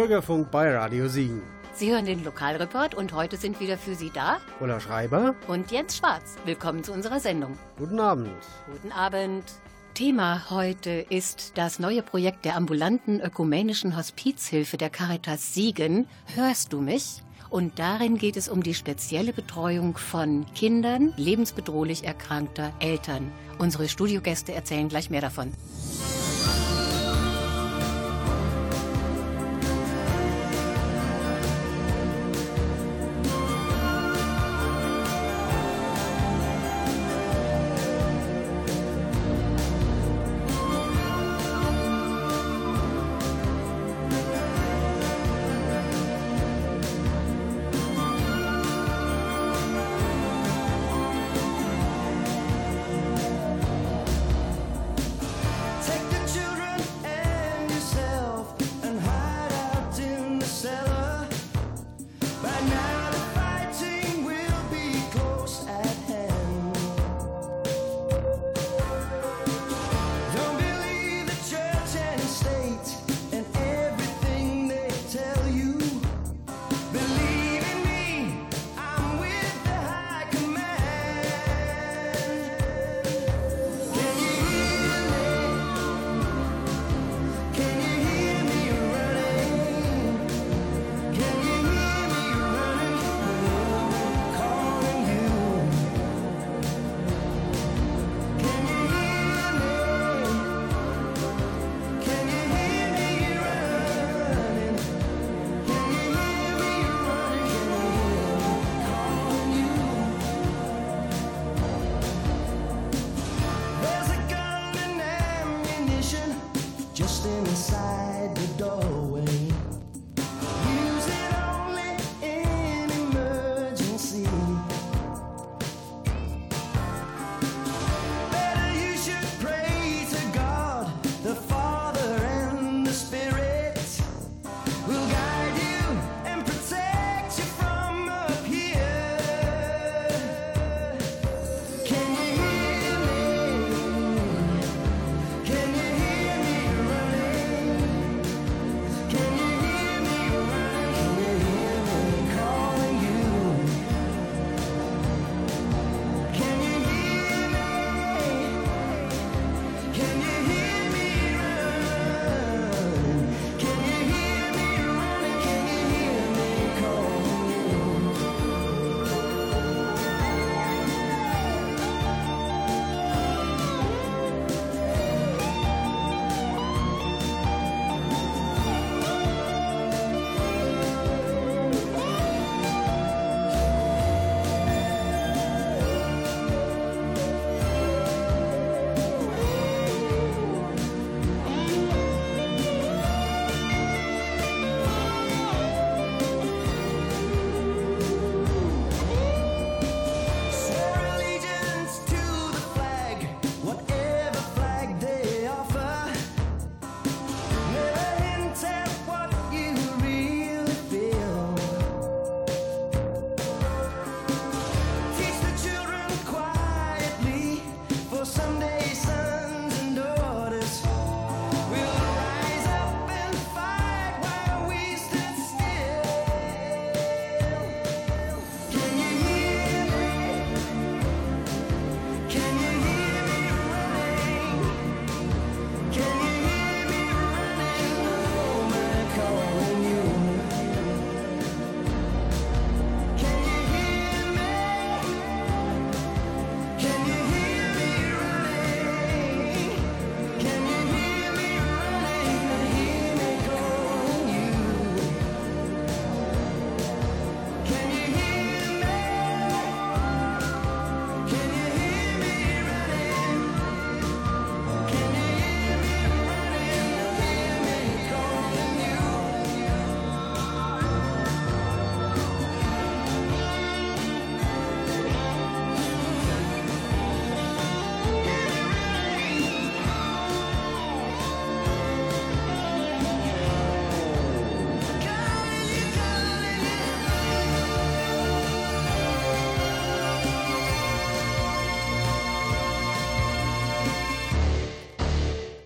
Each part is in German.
Bürgerfunk bei Radio Siegen. Sie hören den Lokalreport und heute sind wieder für Sie da Ulla Schreiber und Jens Schwarz. Willkommen zu unserer Sendung. Guten Abend. Guten Abend. Thema heute ist das neue Projekt der ambulanten ökumenischen Hospizhilfe der Caritas Siegen. Hörst du mich? Und darin geht es um die spezielle Betreuung von Kindern lebensbedrohlich erkrankter Eltern. Unsere Studiogäste erzählen gleich mehr davon. Take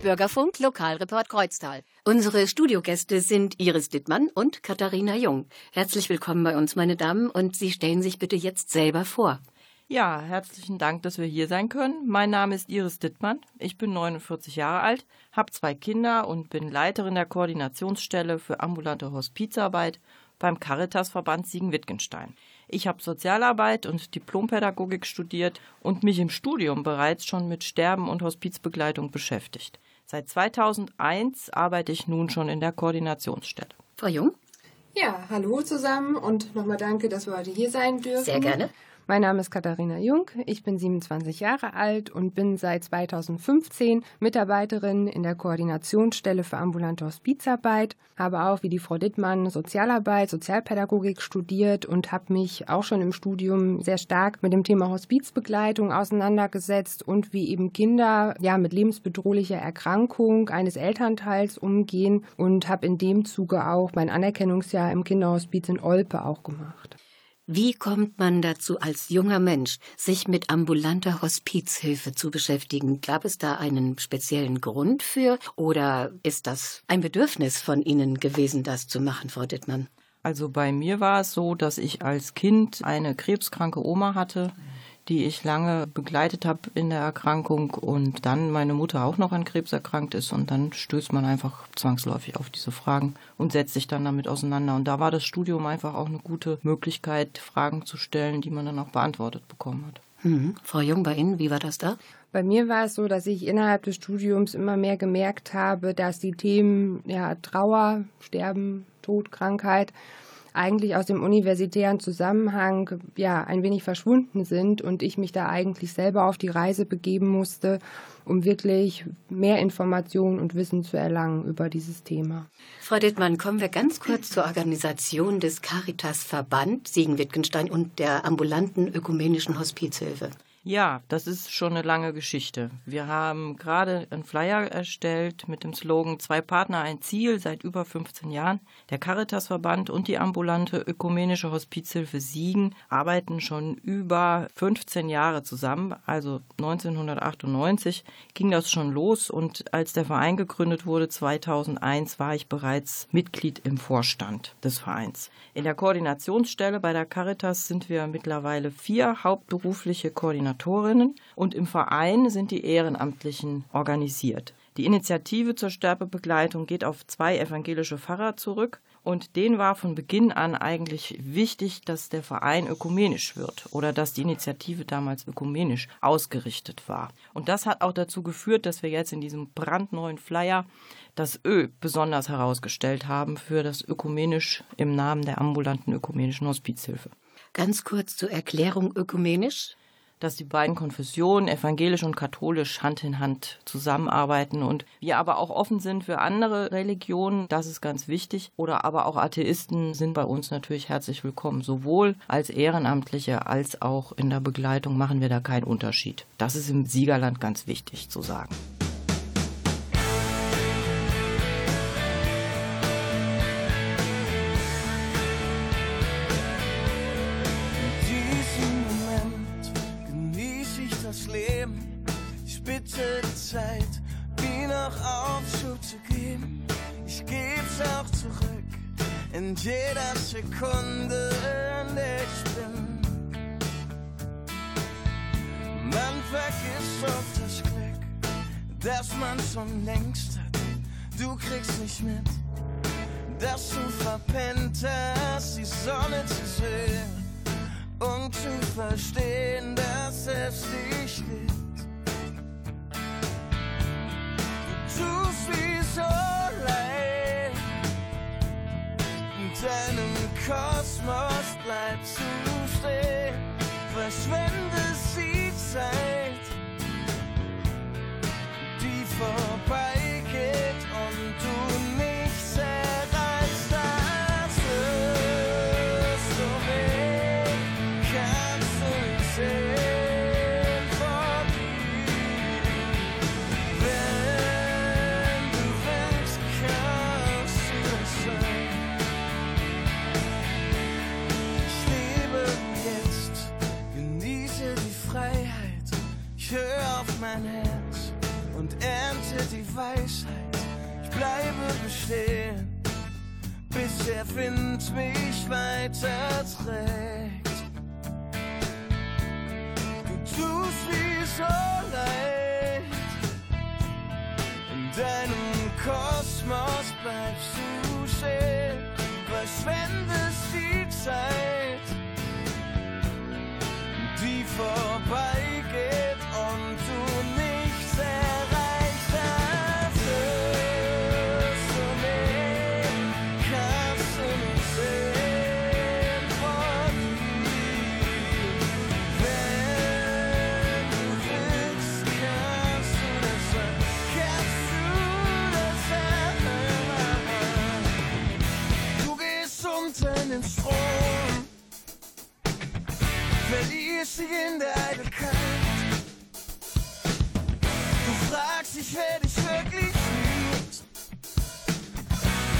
Bürgerfunk Lokalreport Kreuztal. Unsere Studiogäste sind Iris Dittmann und Katharina Jung. Herzlich willkommen bei uns, meine Damen, und Sie stellen sich bitte jetzt selber vor. Ja, herzlichen Dank, dass wir hier sein können. Mein Name ist Iris Dittmann. Ich bin 49 Jahre alt, habe zwei Kinder und bin Leiterin der Koordinationsstelle für ambulante Hospizarbeit beim Caritasverband Siegen-Wittgenstein. Ich habe Sozialarbeit und Diplompädagogik studiert und mich im Studium bereits schon mit Sterben und Hospizbegleitung beschäftigt. Seit 2001 arbeite ich nun schon in der Koordinationsstelle. Frau Jung? Ja, hallo zusammen und nochmal danke, dass wir heute hier sein dürfen. Sehr gerne. Mein Name ist Katharina Jung, ich bin 27 Jahre alt und bin seit 2015 Mitarbeiterin in der Koordinationsstelle für ambulante Hospizarbeit, habe auch wie die Frau Dittmann Sozialarbeit, Sozialpädagogik studiert und habe mich auch schon im Studium sehr stark mit dem Thema Hospizbegleitung auseinandergesetzt und wie eben Kinder ja mit lebensbedrohlicher Erkrankung eines Elternteils umgehen und habe in dem Zuge auch mein Anerkennungsjahr im Kinderhospiz in Olpe auch gemacht. Wie kommt man dazu, als junger Mensch sich mit ambulanter Hospizhilfe zu beschäftigen? Gab es da einen speziellen Grund für oder ist das ein Bedürfnis von Ihnen gewesen, das zu machen, Frau Dittmann? Also bei mir war es so, dass ich als Kind eine krebskranke Oma hatte die ich lange begleitet habe in der Erkrankung und dann meine Mutter auch noch an Krebs erkrankt ist und dann stößt man einfach zwangsläufig auf diese Fragen und setzt sich dann damit auseinander. Und da war das Studium einfach auch eine gute Möglichkeit, Fragen zu stellen, die man dann auch beantwortet bekommen hat. Mhm. Frau Jung, bei Ihnen, wie war das da? Bei mir war es so, dass ich innerhalb des Studiums immer mehr gemerkt habe, dass die Themen ja, Trauer, Sterben, Tod, Krankheit eigentlich aus dem universitären Zusammenhang ja ein wenig verschwunden sind und ich mich da eigentlich selber auf die Reise begeben musste, um wirklich mehr Informationen und Wissen zu erlangen über dieses Thema. Frau Dittmann, kommen wir ganz kurz zur Organisation des Caritas Verband Siegen-Wittgenstein und der ambulanten ökumenischen Hospizhilfe. Ja, das ist schon eine lange Geschichte. Wir haben gerade einen Flyer erstellt mit dem Slogan Zwei Partner, ein Ziel seit über 15 Jahren. Der Caritasverband und die ambulante ökumenische Hospizhilfe Siegen arbeiten schon über 15 Jahre zusammen. Also 1998 ging das schon los und als der Verein gegründet wurde 2001 war ich bereits Mitglied im Vorstand des Vereins. In der Koordinationsstelle bei der Caritas sind wir mittlerweile vier hauptberufliche Koordinatoren Koordinatorinnen und im Verein sind die Ehrenamtlichen organisiert. Die Initiative zur Sterbebegleitung geht auf zwei evangelische Pfarrer zurück und denen war von Beginn an eigentlich wichtig, dass der Verein ökumenisch wird oder dass die Initiative damals ökumenisch ausgerichtet war. Und das hat auch dazu geführt, dass wir jetzt in diesem brandneuen Flyer das Ö besonders herausgestellt haben für das ökumenisch im Namen der ambulanten ökumenischen Hospizhilfe. Ganz kurz zur Erklärung ökumenisch dass die beiden Konfessionen, evangelisch und katholisch, Hand in Hand zusammenarbeiten und wir aber auch offen sind für andere Religionen, das ist ganz wichtig. Oder aber auch Atheisten sind bei uns natürlich herzlich willkommen. Sowohl als Ehrenamtliche als auch in der Begleitung machen wir da keinen Unterschied. Das ist im Siegerland ganz wichtig zu sagen. punishment. Der Wind mich weiter trägt. Du tust wie so leid. In deinem Kosmos bleibst du stehen, verschwendest die Zeit, die vorbeigeht dich in der Eitelkeit. Du fragst dich, wer dich wirklich liebt.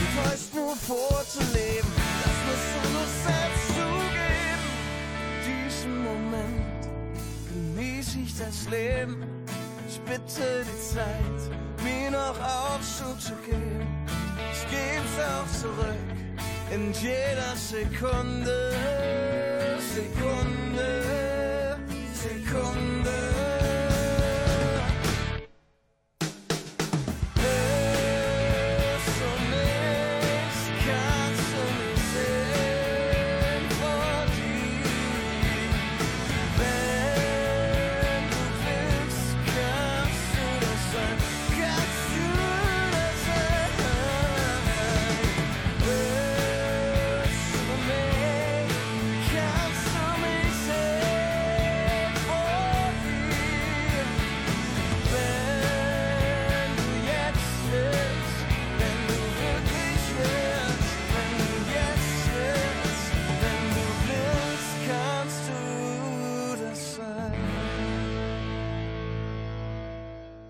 Du täuscht nur vorzuleben, das musst du nur selbst zugeben. Diesen Moment genieße ich das Leben. Ich bitte die Zeit, mir noch aufzugeben. Ich geb's auch zurück in jeder Sekunde, Sekunde, Sekunde.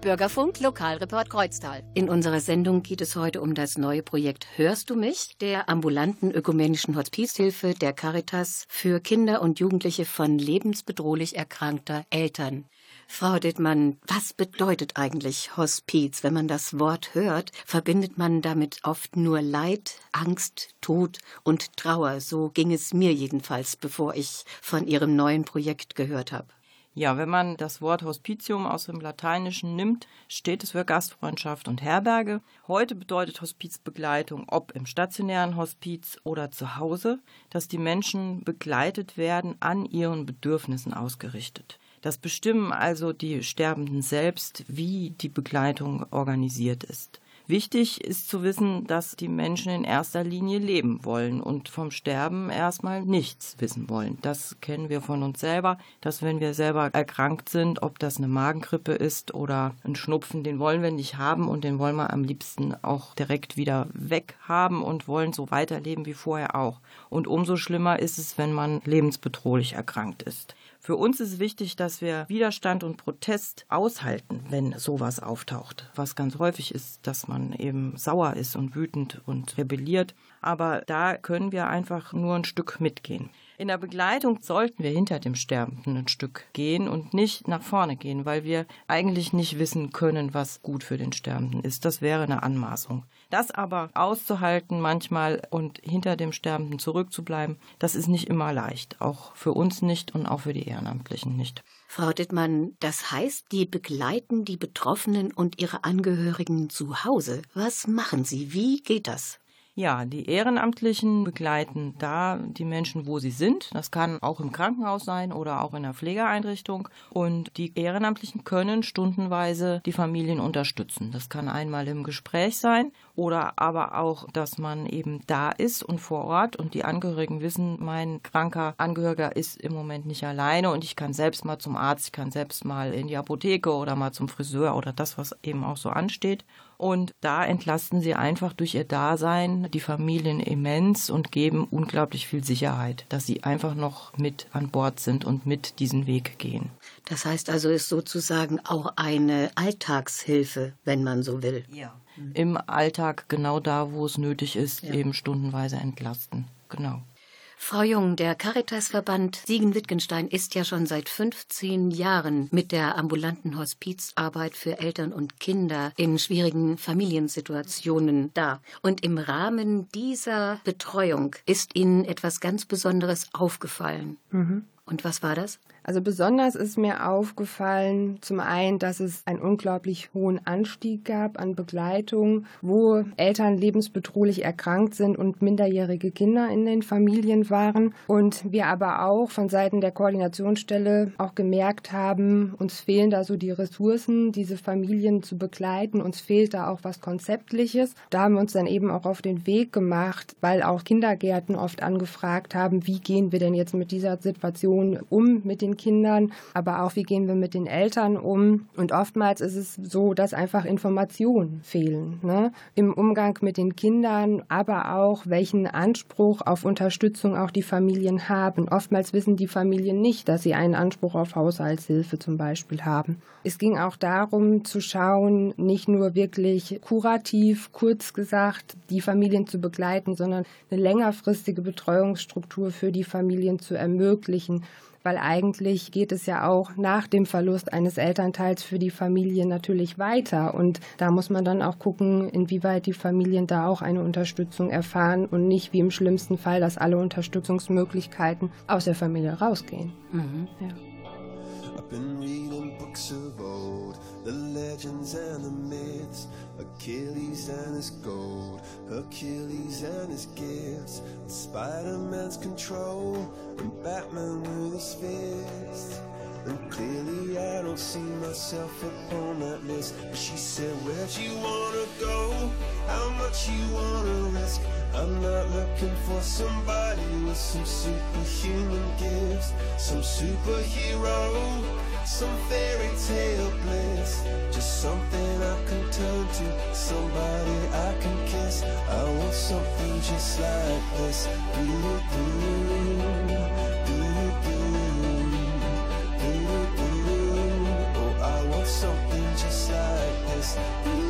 Bürgerfunk Lokalreport Kreuztal. In unserer Sendung geht es heute um das neue Projekt Hörst du mich? der ambulanten ökumenischen Hospizhilfe der Caritas für Kinder und Jugendliche von lebensbedrohlich erkrankter Eltern. Frau Dittmann, was bedeutet eigentlich Hospiz? Wenn man das Wort hört, verbindet man damit oft nur Leid, Angst, Tod und Trauer. So ging es mir jedenfalls, bevor ich von Ihrem neuen Projekt gehört habe. Ja, wenn man das Wort Hospitium aus dem Lateinischen nimmt, steht es für Gastfreundschaft und Herberge. Heute bedeutet Hospizbegleitung, ob im stationären Hospiz oder zu Hause, dass die Menschen begleitet werden, an ihren Bedürfnissen ausgerichtet. Das bestimmen also die Sterbenden selbst, wie die Begleitung organisiert ist. Wichtig ist zu wissen, dass die Menschen in erster Linie leben wollen und vom Sterben erstmal nichts wissen wollen. Das kennen wir von uns selber, dass wenn wir selber erkrankt sind, ob das eine Magengrippe ist oder ein Schnupfen, den wollen wir nicht haben und den wollen wir am liebsten auch direkt wieder weg haben und wollen so weiterleben wie vorher auch. Und umso schlimmer ist es, wenn man lebensbedrohlich erkrankt ist. Für uns ist wichtig, dass wir Widerstand und Protest aushalten, wenn sowas auftaucht. Was ganz häufig ist, dass man eben sauer ist und wütend und rebelliert. Aber da können wir einfach nur ein Stück mitgehen. In der Begleitung sollten wir hinter dem Sterbenden ein Stück gehen und nicht nach vorne gehen, weil wir eigentlich nicht wissen können, was gut für den Sterbenden ist. Das wäre eine Anmaßung. Das aber auszuhalten manchmal und hinter dem Sterbenden zurückzubleiben, das ist nicht immer leicht. Auch für uns nicht und auch für die Ehrenamtlichen nicht. Frau Dittmann, das heißt, die begleiten die Betroffenen und ihre Angehörigen zu Hause. Was machen sie? Wie geht das? Ja, die Ehrenamtlichen begleiten da die Menschen, wo sie sind. Das kann auch im Krankenhaus sein oder auch in der Pflegeeinrichtung. Und die Ehrenamtlichen können stundenweise die Familien unterstützen. Das kann einmal im Gespräch sein oder aber auch, dass man eben da ist und vor Ort und die Angehörigen wissen, mein kranker Angehöriger ist im Moment nicht alleine und ich kann selbst mal zum Arzt, ich kann selbst mal in die Apotheke oder mal zum Friseur oder das, was eben auch so ansteht. Und da entlasten sie einfach durch ihr Dasein die Familien immens und geben unglaublich viel Sicherheit, dass sie einfach noch mit an Bord sind und mit diesen Weg gehen. Das heißt also, ist sozusagen auch eine Alltagshilfe, wenn man so will. Ja. Im Alltag genau da, wo es nötig ist, Ja. eben stundenweise entlasten. Genau. Frau Jung, der Caritasverband Siegen-Wittgenstein ist ja schon seit 15 Jahren mit der ambulanten Hospizarbeit für Eltern und Kinder in schwierigen Familiensituationen da. Und im Rahmen dieser Betreuung ist Ihnen etwas ganz Besonderes aufgefallen. Mhm. Und was war das? Also besonders ist mir aufgefallen, zum einen, dass es einen unglaublich hohen Anstieg gab an Begleitung, wo Eltern lebensbedrohlich erkrankt sind und minderjährige Kinder in den Familien waren. Und wir aber auch von Seiten der Koordinationsstelle auch gemerkt haben, uns fehlen da so die Ressourcen, diese Familien zu begleiten. Uns fehlt da auch was Konzeptliches. Da haben wir uns dann eben auch auf den Weg gemacht, weil auch Kindergärten oft angefragt haben, wie gehen wir denn jetzt mit dieser Situation um, mit den Kindern, aber auch wie gehen wir mit den Eltern um. Und oftmals ist es so, dass einfach Informationen fehlen ne? im Umgang mit den Kindern, aber auch welchen Anspruch auf Unterstützung auch die Familien haben. Oftmals wissen die Familien nicht, dass sie einen Anspruch auf Haushaltshilfe zum Beispiel haben. Es ging auch darum zu schauen, nicht nur wirklich kurativ, kurz gesagt, die Familien zu begleiten, sondern eine längerfristige Betreuungsstruktur für die Familien zu ermöglichen weil eigentlich geht es ja auch nach dem Verlust eines Elternteils für die Familie natürlich weiter. Und da muss man dann auch gucken, inwieweit die Familien da auch eine Unterstützung erfahren und nicht wie im schlimmsten Fall, dass alle Unterstützungsmöglichkeiten aus der Familie rausgehen. Mhm. Ja. I've been reading books of old, the legends and the myths, Achilles and his gold, Achilles and his gifts, and Spider-Man's control, and Batman with his fists. And clearly I don't see myself upon that list. But she said, Where'd you wanna go? How much you wanna risk? I'm not looking for somebody some superhuman gifts, some superhero, some fairy tale bliss. Just something I can turn to, somebody I can kiss. I want something just like this. Do, do, Where'd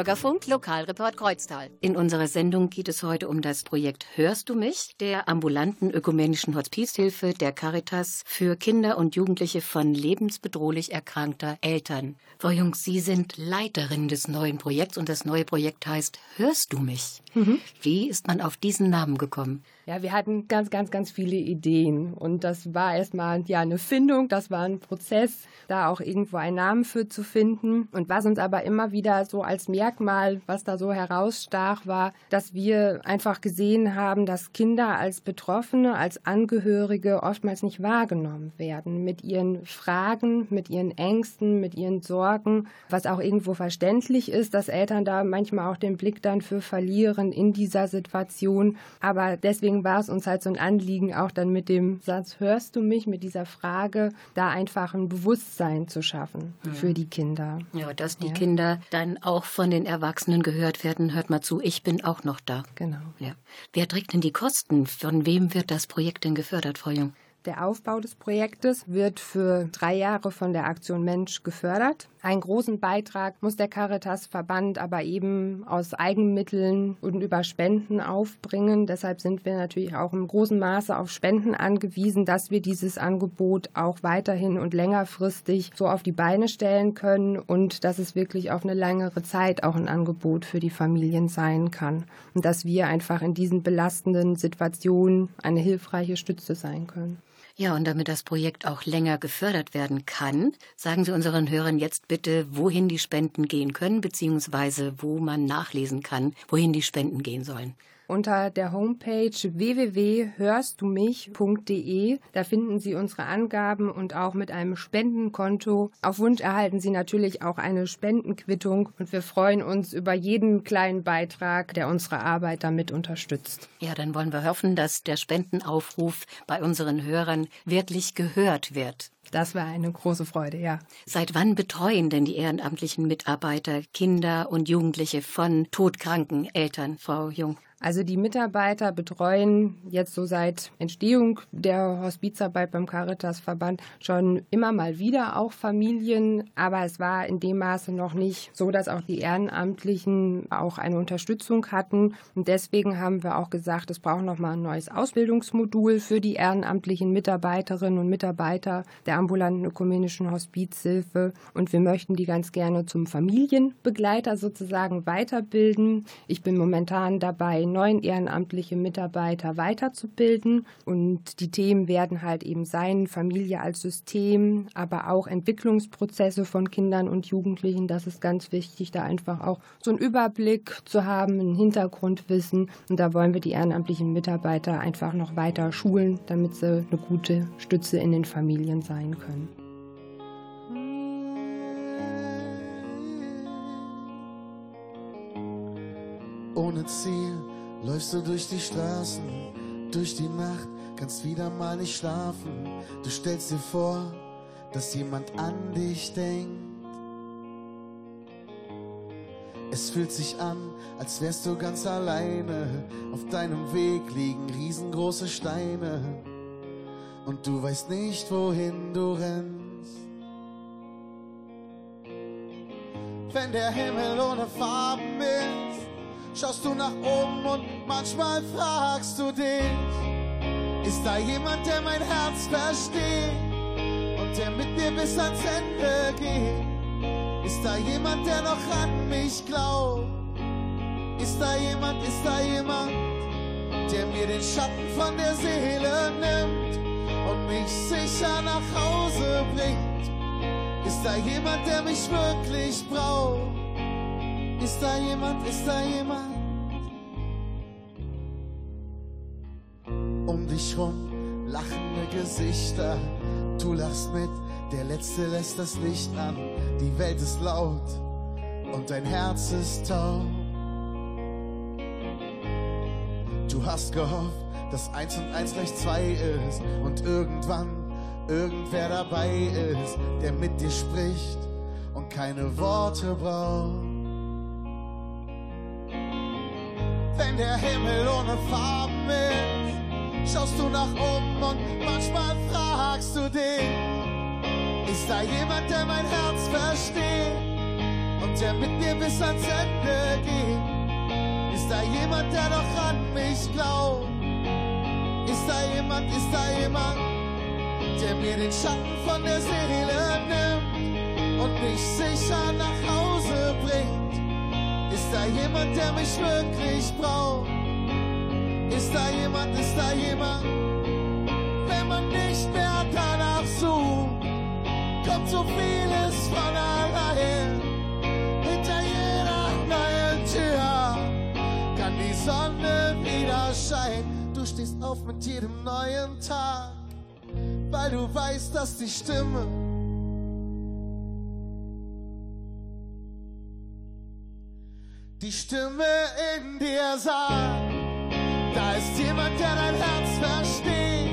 Bürgerfunk Lokalreport Kreuztal. In unserer Sendung geht es heute um das Projekt Hörst du mich? der ambulanten ökumenischen Hospizhilfe der Caritas für Kinder und Jugendliche von lebensbedrohlich erkrankter Eltern. Frau Jungs, Sie sind Leiterin des neuen Projekts und das neue Projekt heißt Hörst du mich? Mhm. Wie ist man auf diesen Namen gekommen? Ja, wir hatten ganz, ganz, ganz viele Ideen und das war erstmal ja eine Findung, das war ein Prozess, da auch irgendwo einen Namen für zu finden. Und was uns aber immer wieder so als Merkmal, was da so herausstach, war, dass wir einfach gesehen haben, dass Kinder als Betroffene, als Angehörige oftmals nicht wahrgenommen werden mit ihren Fragen, mit ihren Ängsten, mit ihren Sorgen, was auch irgendwo verständlich ist, dass Eltern da manchmal auch den Blick dann für verlieren in dieser Situation. Aber deswegen war es uns halt so ein Anliegen, auch dann mit dem Satz, hörst du mich, mit dieser Frage, da einfach ein Bewusstsein zu schaffen für die Kinder. Ja, dass die ja. Kinder dann auch von den Erwachsenen gehört werden, hört mal zu, ich bin auch noch da. Genau. Ja. Wer trägt denn die Kosten? Von wem wird das Projekt denn gefördert, Frau Jung? Der Aufbau des Projektes wird für drei Jahre von der Aktion Mensch gefördert. Einen großen Beitrag muss der Caritas-Verband aber eben aus Eigenmitteln und über Spenden aufbringen. Deshalb sind wir natürlich auch im großen Maße auf Spenden angewiesen, dass wir dieses Angebot auch weiterhin und längerfristig so auf die Beine stellen können und dass es wirklich auf eine längere Zeit auch ein Angebot für die Familien sein kann. Und dass wir einfach in diesen belastenden Situationen eine hilfreiche Stütze sein können. Ja, und damit das Projekt auch länger gefördert werden kann, sagen Sie unseren Hörern jetzt bitte, wohin die Spenden gehen können, beziehungsweise wo man nachlesen kann, wohin die Spenden gehen sollen unter der Homepage www.hörstdumich.de. Da finden Sie unsere Angaben und auch mit einem Spendenkonto. Auf Wunsch erhalten Sie natürlich auch eine Spendenquittung und wir freuen uns über jeden kleinen Beitrag, der unsere Arbeit damit unterstützt. Ja, dann wollen wir hoffen, dass der Spendenaufruf bei unseren Hörern wirklich gehört wird. Das war eine große Freude, ja. Seit wann betreuen denn die ehrenamtlichen Mitarbeiter Kinder und Jugendliche von todkranken Eltern, Frau Jung? Also die Mitarbeiter betreuen jetzt so seit Entstehung der Hospizarbeit beim Caritas-Verband schon immer mal wieder auch Familien, aber es war in dem Maße noch nicht so, dass auch die Ehrenamtlichen auch eine Unterstützung hatten. Und deswegen haben wir auch gesagt, es braucht noch mal ein neues Ausbildungsmodul für die ehrenamtlichen Mitarbeiterinnen und Mitarbeiter der ambulanten ökumenischen Hospizhilfe. Und wir möchten die ganz gerne zum Familienbegleiter sozusagen weiterbilden. Ich bin momentan dabei, neuen ehrenamtliche Mitarbeiter weiterzubilden. Und die Themen werden halt eben sein, Familie als System, aber auch Entwicklungsprozesse von Kindern und Jugendlichen. Das ist ganz wichtig, da einfach auch so einen Überblick zu haben, ein Hintergrundwissen. Und da wollen wir die ehrenamtlichen Mitarbeiter einfach noch weiter schulen, damit sie eine gute Stütze in den Familien sein können. Ohne Ziel Läufst du durch die Straßen, durch die Nacht, kannst wieder mal nicht schlafen. Du stellst dir vor, dass jemand an dich denkt. Es fühlt sich an, als wärst du ganz alleine. Auf deinem Weg liegen riesengroße Steine. Und du weißt nicht, wohin du rennst. Wenn der Himmel ohne Farben ist schaust du nach oben und manchmal fragst du dich, ist da jemand, der mein Herz versteht und der mit mir bis ans Ende geht? Ist da jemand, der noch an mich glaubt? Ist da jemand, ist da jemand, der mir den Schatten von der Seele nimmt und mich sicher nach Hause bringt? Ist da jemand, der mich wirklich braucht? Ist da jemand, ist da jemand? Um dich rum lachende Gesichter, du lachst mit, der Letzte lässt das Licht an, die Welt ist laut und dein Herz ist taub. Du hast gehofft, dass eins und eins gleich zwei ist und irgendwann irgendwer dabei ist, der mit dir spricht und keine Worte braucht. Wenn der Himmel ohne Farben ist. Schaust du nach oben und manchmal fragst du dich, ist da jemand, der mein Herz versteht und der mit mir bis ans Ende geht. Ist da jemand, der doch an mich glaubt? Ist da jemand, ist da jemand, der mir den Schatten von der Seele nimmt und mich sicher nach Hause bringt? Ist da jemand, der mich wirklich braucht? Ist da jemand, ist da jemand, wenn man nicht mehr danach sucht, kommt so vieles von allein. Hinter jeder neuen Tür kann die Sonne wieder scheinen. Du stehst auf mit jedem neuen Tag, weil du weißt, dass die Stimme die Stimme in dir sagt, da ist jemand, der dein Herz versteht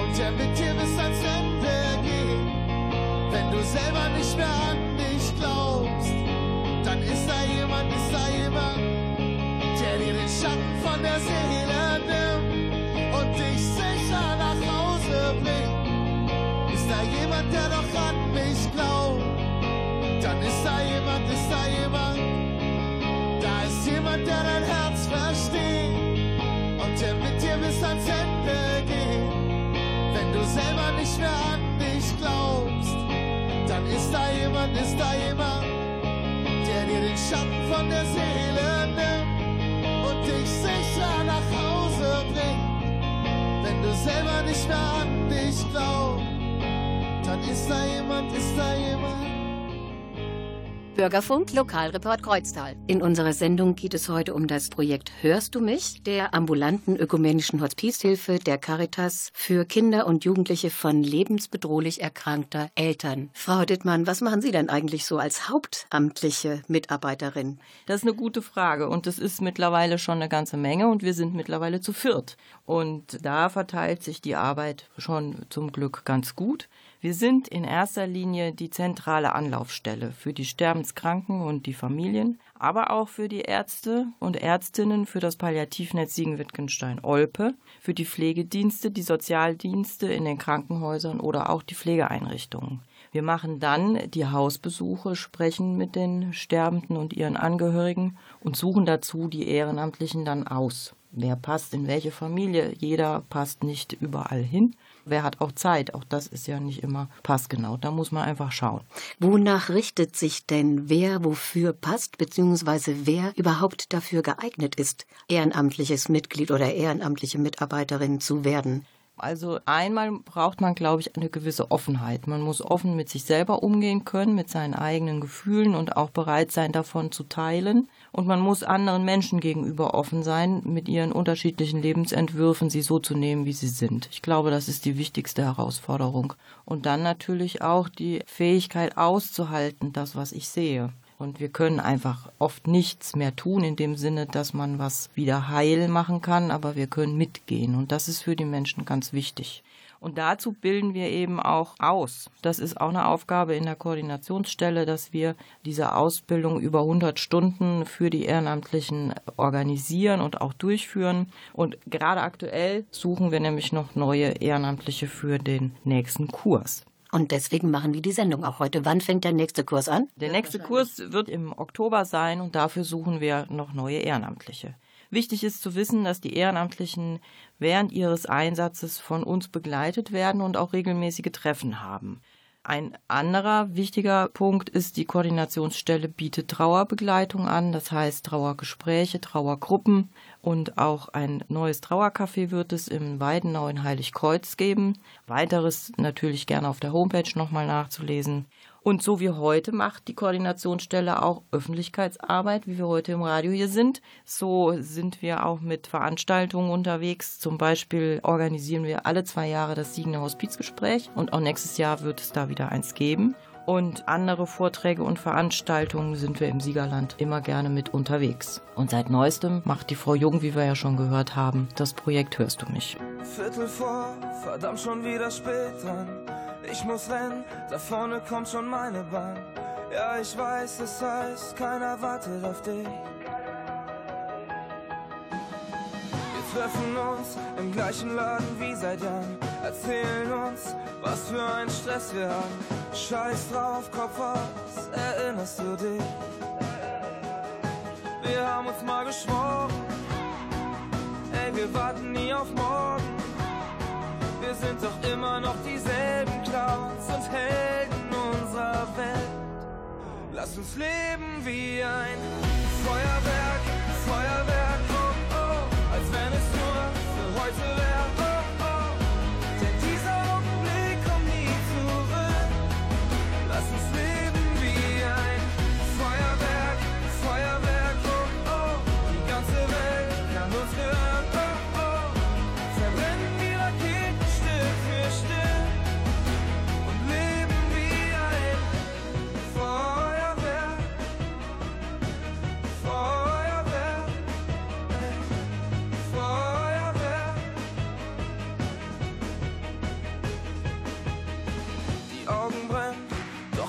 und der mit dir bis ans Ende geht. Wenn du selber nicht mehr an dich glaubst, dann ist da jemand, ist da jemand, der dir den Schatten von der Seele nimmt und dich sicher nach Hause bringt. Ist da jemand, der doch an mich glaubt, dann ist da jemand, der dein Herz versteht und der mit dir bis ans Ende geht. Wenn du selber nicht mehr an dich glaubst, dann ist da jemand, ist da jemand, der dir den Schatten von der Seele nimmt und dich sicher nach Hause bringt. Wenn du selber nicht mehr an dich glaubst, dann ist da jemand, ist da jemand. Bürgerfunk Lokalreport Kreuztal. In unserer Sendung geht es heute um das Projekt Hörst du mich? der ambulanten ökumenischen Hospizhilfe der Caritas für Kinder und Jugendliche von lebensbedrohlich erkrankter Eltern. Frau Dittmann, was machen Sie denn eigentlich so als hauptamtliche Mitarbeiterin? Das ist eine gute Frage und es ist mittlerweile schon eine ganze Menge und wir sind mittlerweile zu viert. Und da verteilt sich die Arbeit schon zum Glück ganz gut. Wir sind in erster Linie die zentrale Anlaufstelle für die Sterbenskranken und die Familien, aber auch für die Ärzte und Ärztinnen für das Palliativnetz Siegen-Wittgenstein-Olpe, für die Pflegedienste, die Sozialdienste in den Krankenhäusern oder auch die Pflegeeinrichtungen. Wir machen dann die Hausbesuche, sprechen mit den Sterbenden und ihren Angehörigen und suchen dazu die Ehrenamtlichen dann aus. Wer passt in welche Familie? Jeder passt nicht überall hin. Wer hat auch Zeit? Auch das ist ja nicht immer passgenau. Da muss man einfach schauen. Wonach richtet sich denn, wer wofür passt, beziehungsweise wer überhaupt dafür geeignet ist, ehrenamtliches Mitglied oder ehrenamtliche Mitarbeiterin zu werden? Also einmal braucht man, glaube ich, eine gewisse Offenheit. Man muss offen mit sich selber umgehen können, mit seinen eigenen Gefühlen und auch bereit sein, davon zu teilen. Und man muss anderen Menschen gegenüber offen sein, mit ihren unterschiedlichen Lebensentwürfen sie so zu nehmen, wie sie sind. Ich glaube, das ist die wichtigste Herausforderung. Und dann natürlich auch die Fähigkeit auszuhalten, das, was ich sehe. Und wir können einfach oft nichts mehr tun in dem Sinne, dass man was wieder heil machen kann, aber wir können mitgehen. Und das ist für die Menschen ganz wichtig. Und dazu bilden wir eben auch aus. Das ist auch eine Aufgabe in der Koordinationsstelle, dass wir diese Ausbildung über 100 Stunden für die Ehrenamtlichen organisieren und auch durchführen. Und gerade aktuell suchen wir nämlich noch neue Ehrenamtliche für den nächsten Kurs. Und deswegen machen wir die Sendung auch heute. Wann fängt der nächste Kurs an? Der nächste Kurs wird im Oktober sein und dafür suchen wir noch neue Ehrenamtliche. Wichtig ist zu wissen, dass die Ehrenamtlichen während ihres Einsatzes von uns begleitet werden und auch regelmäßige Treffen haben. Ein anderer wichtiger Punkt ist, die Koordinationsstelle bietet Trauerbegleitung an, das heißt Trauergespräche, Trauergruppen und auch ein neues Trauercafé wird es im Weidenau in Heiligkreuz geben. Weiteres natürlich gerne auf der Homepage nochmal nachzulesen. Und so wie heute macht die Koordinationsstelle auch Öffentlichkeitsarbeit, wie wir heute im Radio hier sind. So sind wir auch mit Veranstaltungen unterwegs. Zum Beispiel organisieren wir alle zwei Jahre das Siegener Hospizgespräch und auch nächstes Jahr wird es da wieder eins geben. Und andere Vorträge und Veranstaltungen sind wir im Siegerland immer gerne mit unterwegs. Und seit neuestem macht die Frau Jung, wie wir ja schon gehört haben, das Projekt Hörst du mich. Viertel vor, verdammt schon wieder spät dran. Ich muss rennen, da vorne kommt schon meine Bahn. Ja, ich weiß, es heißt, keiner wartet auf dich. Wir treffen uns im gleichen Laden wie seit Jahren. Erzählen uns, was für ein Stress wir haben. Scheiß drauf, Kopf aus, erinnerst du dich? Wir haben uns mal geschworen, ey, wir warten nie auf morgen. Wir sind doch immer noch dieselben Clowns und Helden unserer Welt. Lass uns leben wie ein Feuerwerk, Feuerwerk,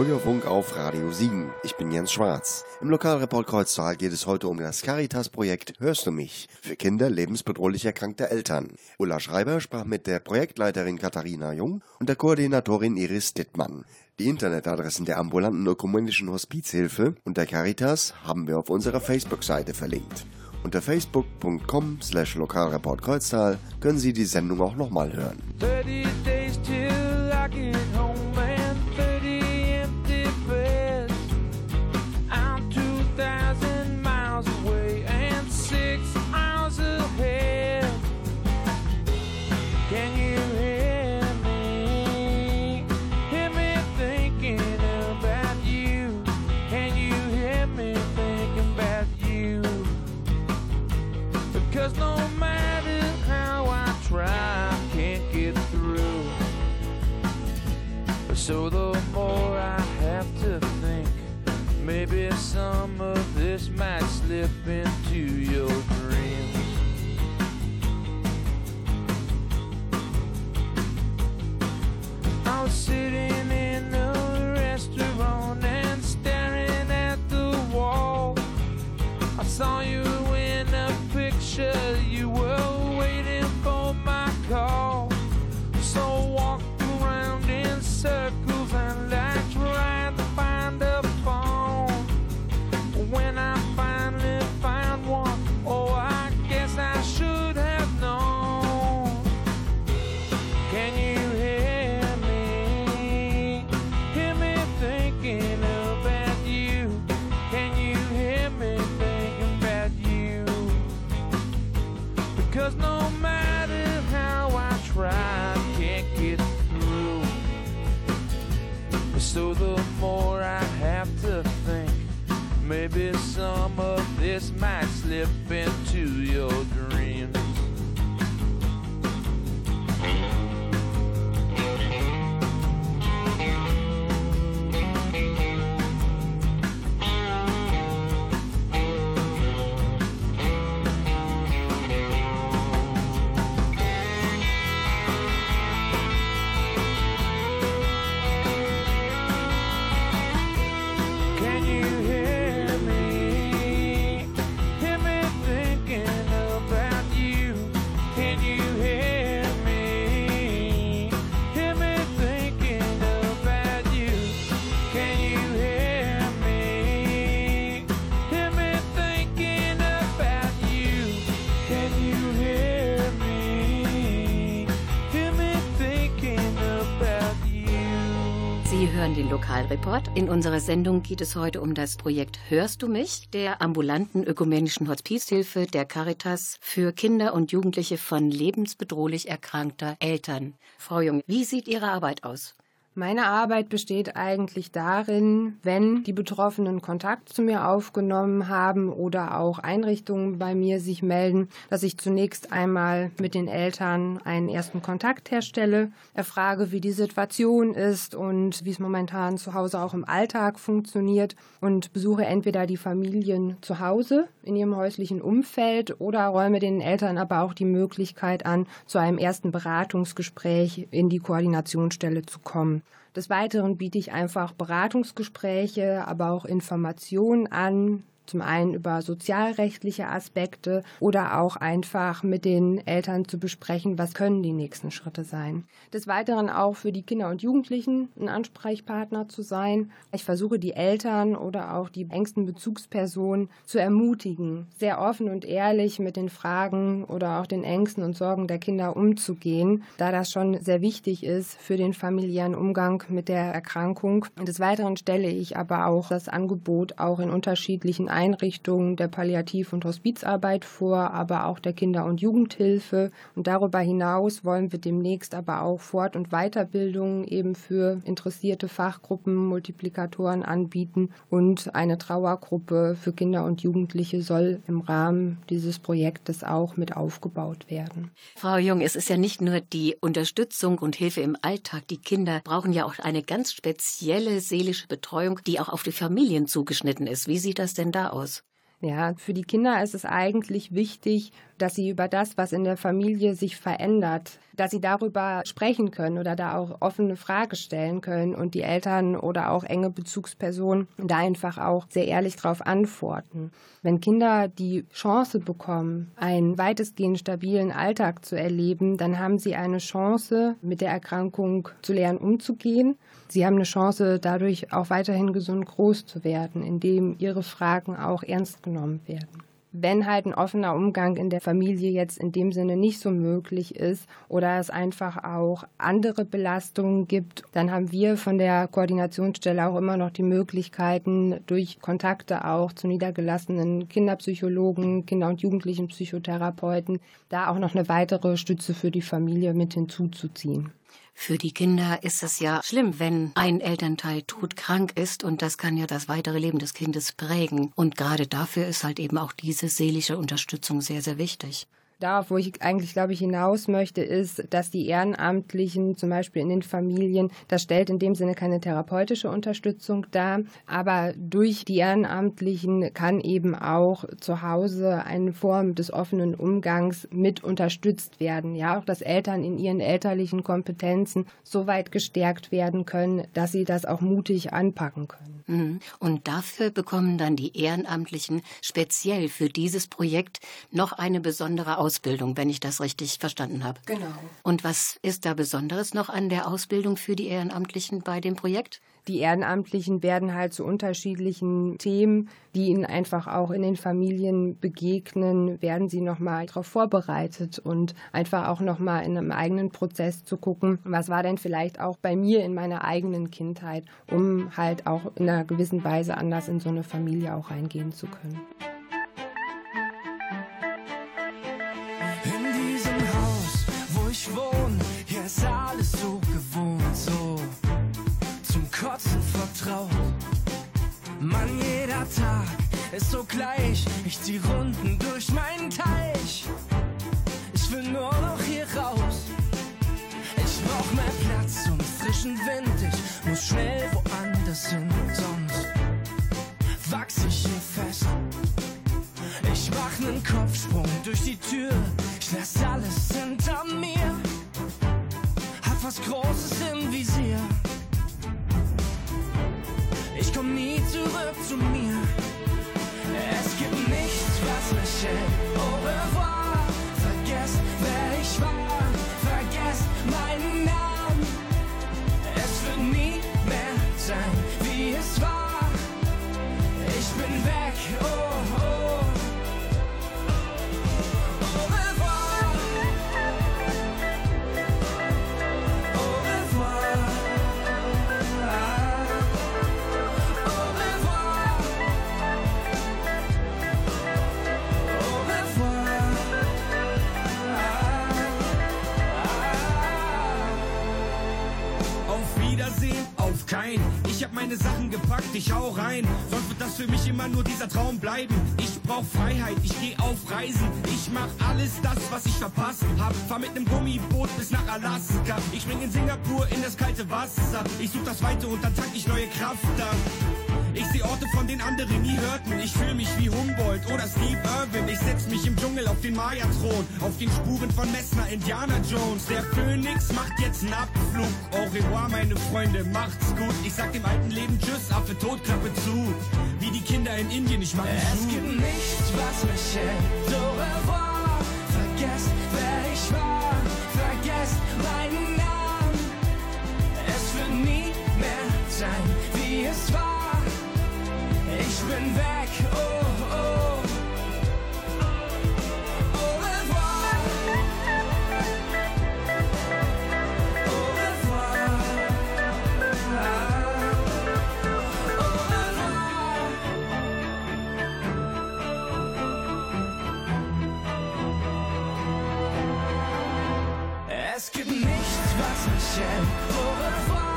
Bürgerfunk auf Radio Siegen. Ich bin Jens Schwarz. Im Lokalreport Kreuztal geht es heute um das Caritas-Projekt Hörst du mich? für Kinder lebensbedrohlich erkrankter Eltern. Ulla Schreiber sprach mit der Projektleiterin Katharina Jung und der Koordinatorin Iris Dittmann. Die Internetadressen der ambulanten ökumenischen Hospizhilfe und der Caritas haben wir auf unserer Facebook-Seite verlinkt. Unter facebook.com slash Lokalreport Kreuztal können Sie die Sendung auch nochmal hören. So the more I have to think, maybe some of this might slip into Lokalreport. In unserer Sendung geht es heute um das Projekt Hörst du mich, der ambulanten ökumenischen Hospizhilfe der Caritas für Kinder und Jugendliche von lebensbedrohlich erkrankter Eltern. Frau Jung, wie sieht Ihre Arbeit aus? Meine Arbeit besteht eigentlich darin, wenn die Betroffenen Kontakt zu mir aufgenommen haben oder auch Einrichtungen bei mir sich melden, dass ich zunächst einmal mit den Eltern einen ersten Kontakt herstelle, erfrage, wie die Situation ist und wie es momentan zu Hause auch im Alltag funktioniert und besuche entweder die Familien zu Hause in ihrem häuslichen Umfeld oder räume den Eltern aber auch die Möglichkeit an, zu einem ersten Beratungsgespräch in die Koordinationsstelle zu kommen. Des Weiteren biete ich einfach Beratungsgespräche, aber auch Informationen an, zum einen über sozialrechtliche Aspekte oder auch einfach mit den Eltern zu besprechen, was können die nächsten Schritte sein. Des Weiteren auch für die Kinder und Jugendlichen ein Ansprechpartner zu sein. Ich versuche die Eltern oder auch die engsten Bezugspersonen zu ermutigen, sehr offen und ehrlich mit den Fragen oder auch den Ängsten und Sorgen der Kinder umzugehen, da das schon sehr wichtig ist für den familiären Umgang mit der Erkrankung. Des Weiteren stelle ich aber auch das Angebot auch in unterschiedlichen Einrichtungen der Palliativ- und Hospizarbeit vor, aber auch der Kinder- und Jugendhilfe. Und darüber hinaus wollen wir demnächst aber auch Fort- und Weiterbildungen eben für interessierte Fachgruppen, Multiplikatoren anbieten. Und eine Trauergruppe für Kinder und Jugendliche soll im Rahmen dieses Projektes auch mit aufgebaut werden. Frau Jung, es ist ja nicht nur die Unterstützung und Hilfe im Alltag. Die Kinder brauchen ja auch eine ganz spezielle seelische Betreuung, die auch auf die Familien zugeschnitten ist. Wie sieht das denn da aus? Ja, für die Kinder ist es eigentlich wichtig, dass sie über das, was in der Familie sich verändert, dass sie darüber sprechen können oder da auch offene Frage stellen können und die Eltern oder auch enge Bezugspersonen da einfach auch sehr ehrlich darauf antworten. Wenn Kinder die Chance bekommen, einen weitestgehend stabilen Alltag zu erleben, dann haben sie eine Chance, mit der Erkrankung zu lernen umzugehen. Sie haben eine Chance, dadurch auch weiterhin gesund groß zu werden, indem ihre Fragen auch ernst genommen werden wenn halt ein offener Umgang in der Familie jetzt in dem Sinne nicht so möglich ist oder es einfach auch andere Belastungen gibt, dann haben wir von der Koordinationsstelle auch immer noch die Möglichkeiten, durch Kontakte auch zu niedergelassenen Kinderpsychologen, Kinder- und Jugendlichen Psychotherapeuten, da auch noch eine weitere Stütze für die Familie mit hinzuzuziehen. Für die Kinder ist es ja schlimm, wenn ein Elternteil todkrank ist und das kann ja das weitere Leben des Kindes prägen. Und gerade dafür ist halt eben auch diese seelische Unterstützung sehr, sehr wichtig darauf, wo ich eigentlich, glaube ich, hinaus möchte, ist, dass die Ehrenamtlichen zum Beispiel in den Familien, das stellt in dem Sinne keine therapeutische Unterstützung dar, aber durch die Ehrenamtlichen kann eben auch zu Hause eine Form des offenen Umgangs mit unterstützt werden. Ja, auch dass Eltern in ihren elterlichen Kompetenzen so weit gestärkt werden können, dass sie das auch mutig anpacken können. Mhm. Und dafür bekommen dann die Ehrenamtlichen speziell für dieses Projekt noch eine besondere Ausbildung. Ausbildung, wenn ich das richtig verstanden habe. Genau. Und was ist da Besonderes noch an der Ausbildung für die Ehrenamtlichen bei dem Projekt? Die Ehrenamtlichen werden halt zu unterschiedlichen Themen, die ihnen einfach auch in den Familien begegnen, werden sie nochmal darauf vorbereitet und einfach auch nochmal in einem eigenen Prozess zu gucken, was war denn vielleicht auch bei mir in meiner eigenen Kindheit, um halt auch in einer gewissen Weise anders in so eine Familie auch reingehen zu können. Tag ist so gleich. Ich zieh Runden durch meinen Teich. Ich will nur noch hier raus. Ich brauch mehr Platz und frischen Wind. Ich muss schnell woanders hin, sonst wachs ich hier fest. Ich mach nen Kopfsprung durch die Tür. Ich lass alles hinter mir. Hab was Großes im Visier ich komm nie zurück zu mir. Was Traum bleiben. Ich brauch Freiheit, ich geh auf Reisen. Ich mach alles das, was ich verpasst hab. Fahr mit nem Gummiboot bis nach Alaska. Ich spring in Singapur in das kalte Wasser. Ich such das Weite und dann tank ich neue Kraft da. Ich seh Orte, von denen andere nie hörten. Ich fühl mich wie Humboldt oder Steve Irwin. Ich setz mich im Dschungel auf den Maya-Thron. Auf den Spuren von Messner, Indiana Jones. Der Phönix macht jetzt einen Abflug. Au revoir, meine Freunde, macht's gut. Ich sag dem alten Leben Tschüss, Affe, Totklappe zu. Wie die Kinder in Indien, ich mach Es gibt nichts, was mich hält. Au revoir, vergesst, wer ich war. Vergesst meinen Namen. Es wird nie mehr sein, wie es war. Ich bin weg, oh, oh. Au revoir. Au revoir. Au revoir. Es gibt nichts, was mich hält. Au revoir.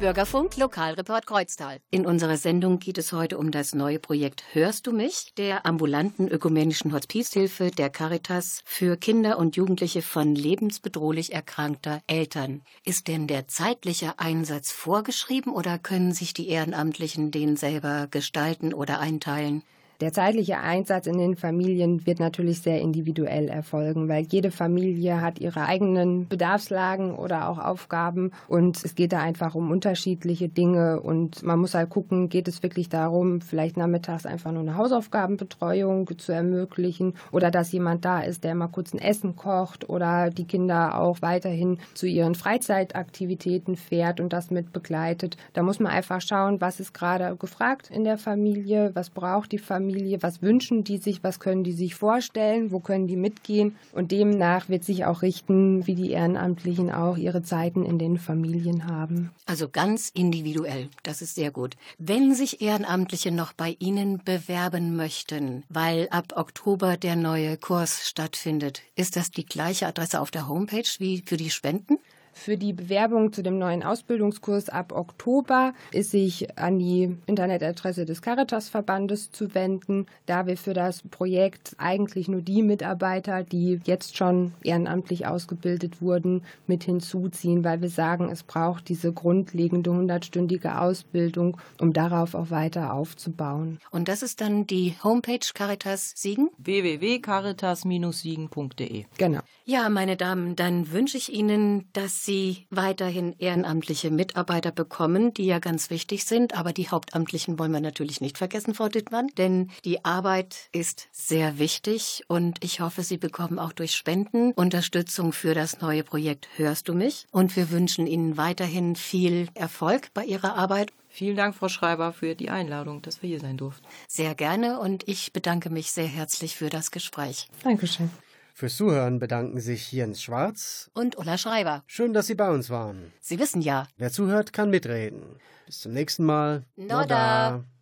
Bürgerfunk Lokalreport Kreuztal. In unserer Sendung geht es heute um das neue Projekt Hörst du mich? der ambulanten ökumenischen Hospizhilfe der Caritas für Kinder und Jugendliche von lebensbedrohlich erkrankter Eltern. Ist denn der zeitliche Einsatz vorgeschrieben oder können sich die Ehrenamtlichen den selber gestalten oder einteilen? Der zeitliche Einsatz in den Familien wird natürlich sehr individuell erfolgen, weil jede Familie hat ihre eigenen Bedarfslagen oder auch Aufgaben und es geht da einfach um unterschiedliche Dinge und man muss halt gucken, geht es wirklich darum, vielleicht nachmittags einfach nur eine Hausaufgabenbetreuung zu ermöglichen oder dass jemand da ist, der mal kurz ein Essen kocht oder die Kinder auch weiterhin zu ihren Freizeitaktivitäten fährt und das mit begleitet. Da muss man einfach schauen, was ist gerade gefragt in der Familie, was braucht die Familie, was wünschen die sich, was können die sich vorstellen, wo können die mitgehen. Und demnach wird sich auch richten, wie die Ehrenamtlichen auch ihre Zeiten in den Familien haben. Also ganz individuell. Das ist sehr gut. Wenn sich Ehrenamtliche noch bei Ihnen bewerben möchten, weil ab Oktober der neue Kurs stattfindet, ist das die gleiche Adresse auf der Homepage wie für die Spenden? Für die Bewerbung zu dem neuen Ausbildungskurs ab Oktober ist sich an die Internetadresse des Caritas-Verbandes zu wenden, da wir für das Projekt eigentlich nur die Mitarbeiter, die jetzt schon ehrenamtlich ausgebildet wurden, mit hinzuziehen, weil wir sagen, es braucht diese grundlegende hundertstündige Ausbildung, um darauf auch weiter aufzubauen. Und das ist dann die Homepage Caritas Siegen? www.caritas-siegen.de. Genau. Ja, meine Damen, dann wünsche ich Ihnen, dass Sie weiterhin ehrenamtliche Mitarbeiter bekommen, die ja ganz wichtig sind. Aber die Hauptamtlichen wollen wir natürlich nicht vergessen, Frau Dittmann, denn die Arbeit ist sehr wichtig und ich hoffe, Sie bekommen auch durch Spenden Unterstützung für das neue Projekt Hörst du mich? Und wir wünschen Ihnen weiterhin viel Erfolg bei Ihrer Arbeit. Vielen Dank, Frau Schreiber, für die Einladung, dass wir hier sein durften. Sehr gerne und ich bedanke mich sehr herzlich für das Gespräch. Dankeschön. Fürs Zuhören bedanken sich Jens Schwarz. Und Ulla Schreiber, Schön, dass Sie bei uns waren. Sie wissen ja, Wer zuhört, kann mitreden. Bis zum nächsten Mal. Nodda. The